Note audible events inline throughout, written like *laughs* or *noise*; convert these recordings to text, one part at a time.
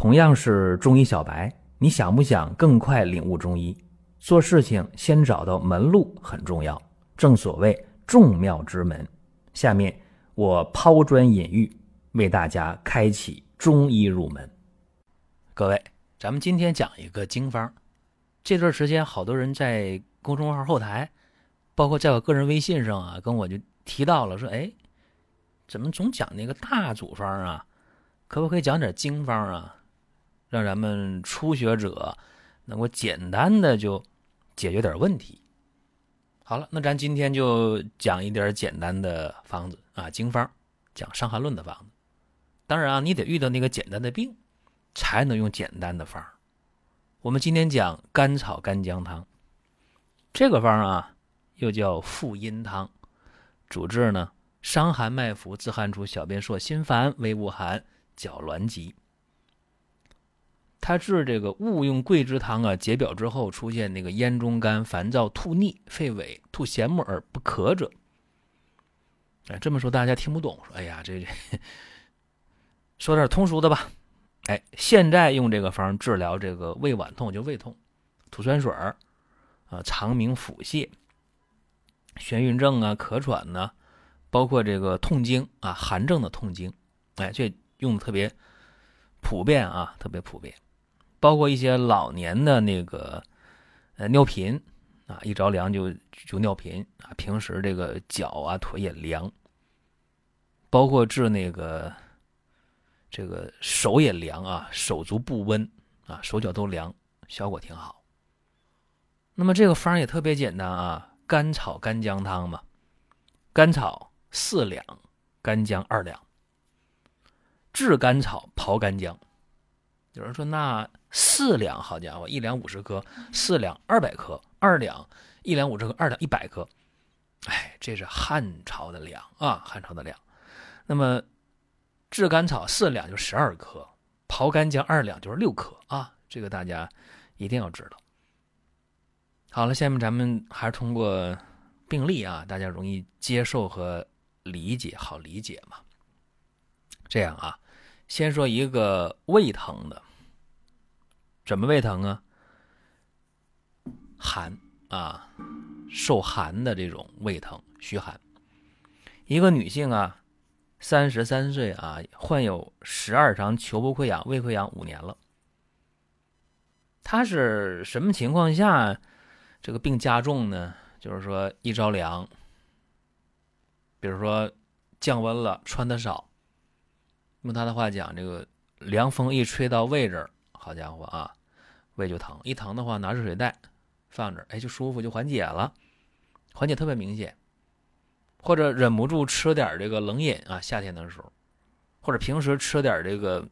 同样是中医小白，你想不想更快领悟中医？做事情先找到门路很重要，正所谓众妙之门。下面我抛砖引玉，为大家开启中医入门。各位，咱们今天讲一个经方。这段时间，好多人在公众号后台，包括在我个人微信上啊，跟我就提到了，说：“哎，怎么总讲那个大组方啊？可不可以讲点经方啊？让咱们初学者能够简单的就解决点问题。”好了，那咱今天就讲一点简单的方子啊，经方，讲《伤寒论》的方子。当然啊，你得遇到那个简单的病，才能用简单的方。我们今天讲甘草干姜汤，这个方啊又叫复阴汤，主治呢伤寒脉浮、自汗出、小便数、心烦、微恶寒、脚挛急。他治这个误用桂枝汤啊，解表之后出现那个咽中干、烦躁、吐逆、肺痿、吐涎沫而不咳者。哎，这么说大家听不懂，说哎呀，这 *laughs* 说点通俗的吧。哎，现在用这个方治疗这个胃脘痛，就胃痛、吐酸水儿啊、肠鸣腹泻、眩晕症啊、咳喘呢，包括这个痛经啊、寒症的痛经，哎，这用的特别普遍啊，特别普遍。包括一些老年的那个呃尿频啊，一着凉就就尿频啊，平时这个脚啊腿也凉，包括治那个。这个手也凉啊，手足不温啊，手脚都凉，效果挺好。那么这个方也特别简单啊，甘草干姜汤嘛，甘草四两，干姜二两。炙甘草，刨干姜。有人说那四两，好家伙，一两五十克，四两二百克，二两一两五十克，二两一百克。哎，这是汉朝的粮啊，汉朝的粮。那么。炙甘草四两就十二克，刨干姜二两就是六克啊！这个大家一定要知道。好了，下面咱们还是通过病例啊，大家容易接受和理解，好理解嘛。这样啊，先说一个胃疼的，怎么胃疼啊？寒啊，受寒的这种胃疼，虚寒。一个女性啊。三十三岁啊，患有十二肠球部溃疡、胃溃疡五年了。他是什么情况下这个病加重呢？就是说一着凉，比如说降温了，穿的少，用他的话讲，这个凉风一吹到胃这儿，好家伙啊，胃就疼。一疼的话，拿热水袋放着，哎，就舒服，就缓解了，缓解特别明显。或者忍不住吃点这个冷饮啊，夏天的时候，或者平时吃点这个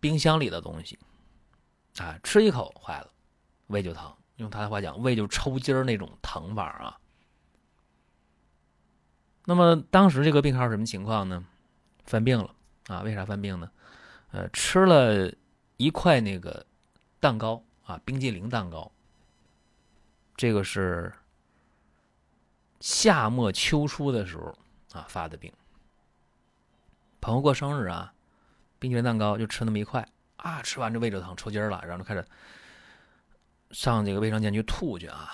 冰箱里的东西，啊，吃一口坏了，胃就疼。用他的话讲，胃就抽筋儿那种疼法啊。那么当时这个病号什么情况呢？犯病了啊？为啥犯病呢？呃，吃了一块那个蛋糕啊，冰激凌蛋糕，这个是。夏末秋初的时候啊发的病，朋友过生日啊，冰淇淋蛋糕就吃那么一块。啊，吃完这胃就疼抽筋了，然后就开始上这个卫生间去吐去啊，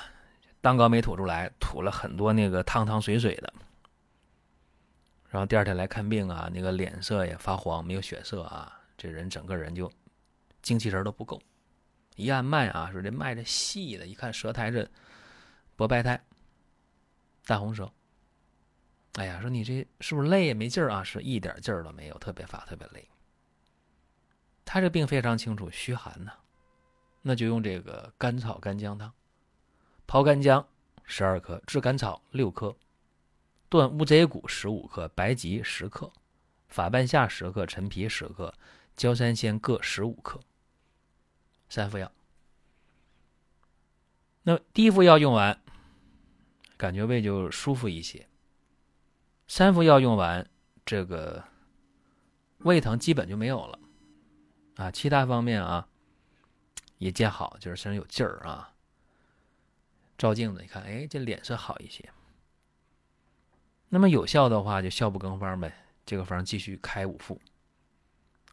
蛋糕没吐出来，吐了很多那个汤汤水水的，然后第二天来看病啊，那个脸色也发黄，没有血色啊，这人整个人就精气神都不够，一按脉啊，说这脉这细的，一看舌苔这薄白苔。大红舌，哎呀，说你这是不是累也没劲儿啊？是一点劲儿都没有，特别乏，特别累。他这病非常清楚，虚寒呢，那就用这个甘草干姜汤，刨干姜十二克，炙甘草六克，断乌贼骨十五克，白及十克，法半夏十克，陈皮十克，焦三仙各十五克，三副药。那第一副药用完。感觉胃就舒服一些。三副药用完，这个胃疼基本就没有了啊。其他方面啊也见好，就是身上有劲儿啊。照镜子一看，哎，这脸色好一些。那么有效的话，就效不更方呗。这个方继续开五副，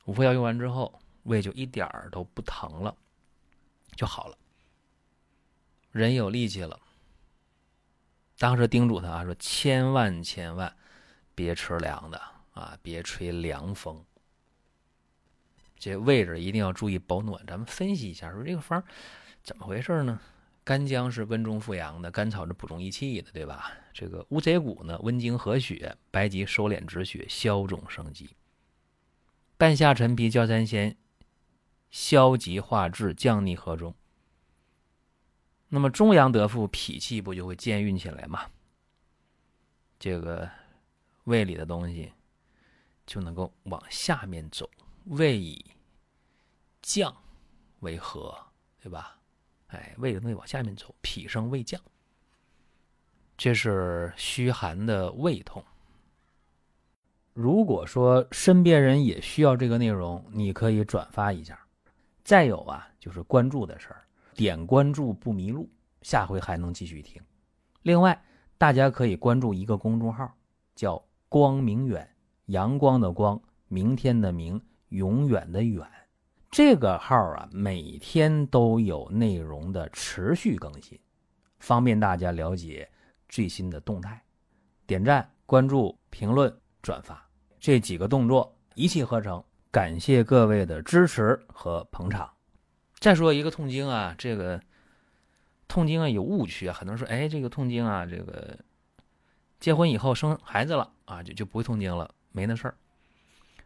五副药用完之后，胃就一点儿都不疼了，就好了，人有力气了。当时叮嘱他啊，说千万千万别吃凉的啊，别吹凉风。这位置一定要注意保暖。咱们分析一下，说这个方怎么回事呢？干姜是温中复阳的，甘草是补中益气的，对吧？这个乌贼骨呢，温经和血，白及收敛止血，消肿生肌。半夏、陈皮、焦三仙，消极化滞，降逆和中。那么中阳得复，脾气不就会健运起来吗？这个胃里的东西就能够往下面走。胃以降为和，对吧？哎，胃的东西往下面走，脾升胃降，这是虚寒的胃痛。如果说身边人也需要这个内容，你可以转发一下。再有啊，就是关注的事儿，点关注不迷路，下回还能继续听。另外，大家可以关注一个公众号，叫“光明远”，阳光的光，明天的明，永远的远。这个号啊，每天都有内容的持续更新，方便大家了解最新的动态。点赞、关注、评论、转发这几个动作一气呵成，感谢各位的支持和捧场。再说一个痛经啊，这个痛经啊有误区啊，很多人说，哎，这个痛经啊，这个结婚以后生孩子了啊，就就不会痛经了，没那事儿。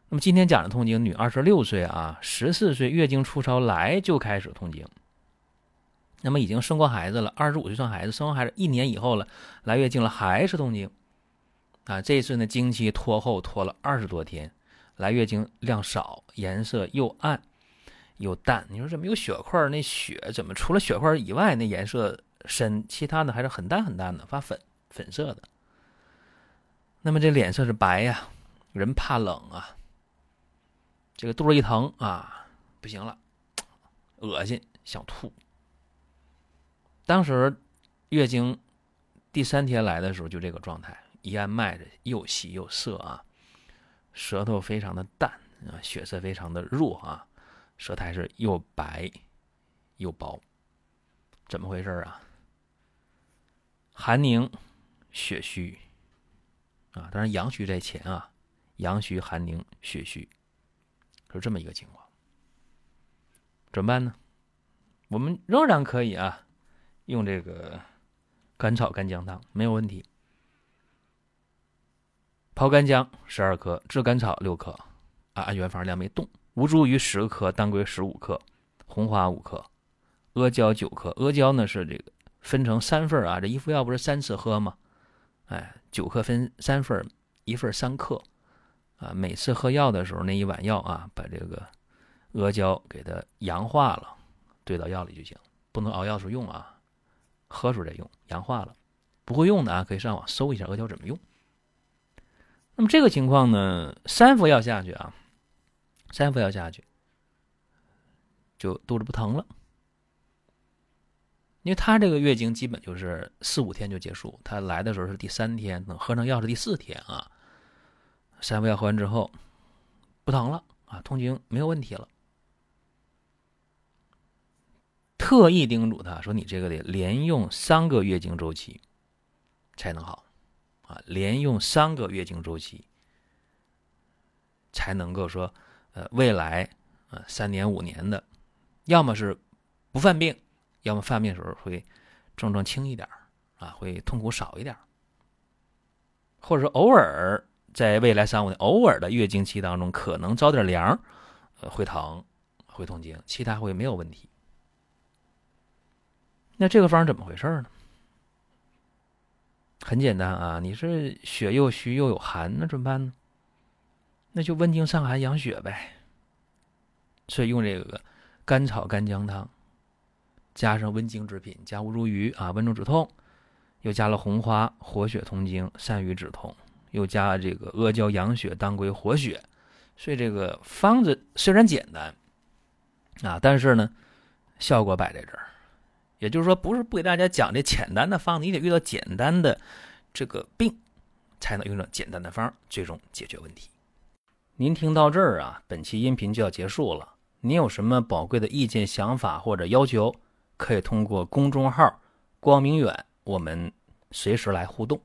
那么今天讲的痛经女，二十六岁啊，十四岁月经初潮来就开始痛经。那么已经生过孩子了，二十五岁生孩子，生完孩子一年以后了，来月经了还是痛经，啊，这次呢经期拖后拖了二十多天，来月经量少，颜色又暗又淡。你说怎么有血块？那血怎么除了血块以外，那颜色深，其他的还是很淡很淡的，发粉粉色的。那么这脸色是白呀，人怕冷啊。这个肚子一疼啊，不行了，恶心，想吐。当时月经第三天来的时候，就这个状态，一按脉的又细又涩啊，舌头非常的淡啊，血色非常的弱啊，舌苔是又白又薄，怎么回事啊？寒凝血虚啊，当然阳虚在前啊，阳虚寒凝血虚。是这么一个情况，怎么办呢？我们仍然可以啊，用这个甘草干姜汤没有问题。泡干姜十二克，炙甘草六克，啊，按原方量没动。吴茱萸十克，当归十五克，红花五克，阿胶九克。阿胶呢是这个分成三份啊，这一副药不是三次喝吗？哎，九克分三份，一份三克。啊，每次喝药的时候，那一碗药啊，把这个阿胶给它阳化了，兑到药里就行，不能熬药时候用啊，喝时候再用，阳化了。不会用的啊，可以上网搜一下阿胶怎么用。那么这个情况呢，三服药下去啊，三服药下去，就肚子不疼了，因为他这个月经基本就是四五天就结束，他来的时候是第三天，等喝上药是第四天啊。三服药喝完之后，不疼了啊，痛经没有问题了。特意叮嘱他说：“你这个得连用三个月经周期才能好啊，连用三个月经周期才能够说，呃，未来呃三年五年的，要么是不犯病，要么犯病的时候会症状轻一点啊，会痛苦少一点或者说偶尔。”在未来三五年，偶尔的月经期当中，可能着点凉，呃，会疼，会痛经，其他会没有问题。那这个方怎么回事呢？很简单啊，你是血又虚又有寒，那怎么办呢？那就温经散寒养血呗。所以用这个甘草干姜汤，加上温经之品，加吴茱萸啊，温中止痛，又加了红花，活血通经，散瘀止痛。又加这个阿胶养血，当归活血，所以这个方子虽然简单啊，但是呢，效果摆在这儿。也就是说，不是不给大家讲这简单的方子，你得遇到简单的这个病，才能用上简单的方，最终解决问题。您听到这儿啊，本期音频就要结束了。您有什么宝贵的意见、想法或者要求，可以通过公众号“光明远”我们随时来互动。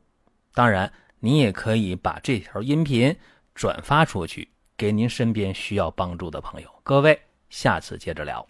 当然，您也可以把这条音频转发出去，给您身边需要帮助的朋友。各位，下次接着聊。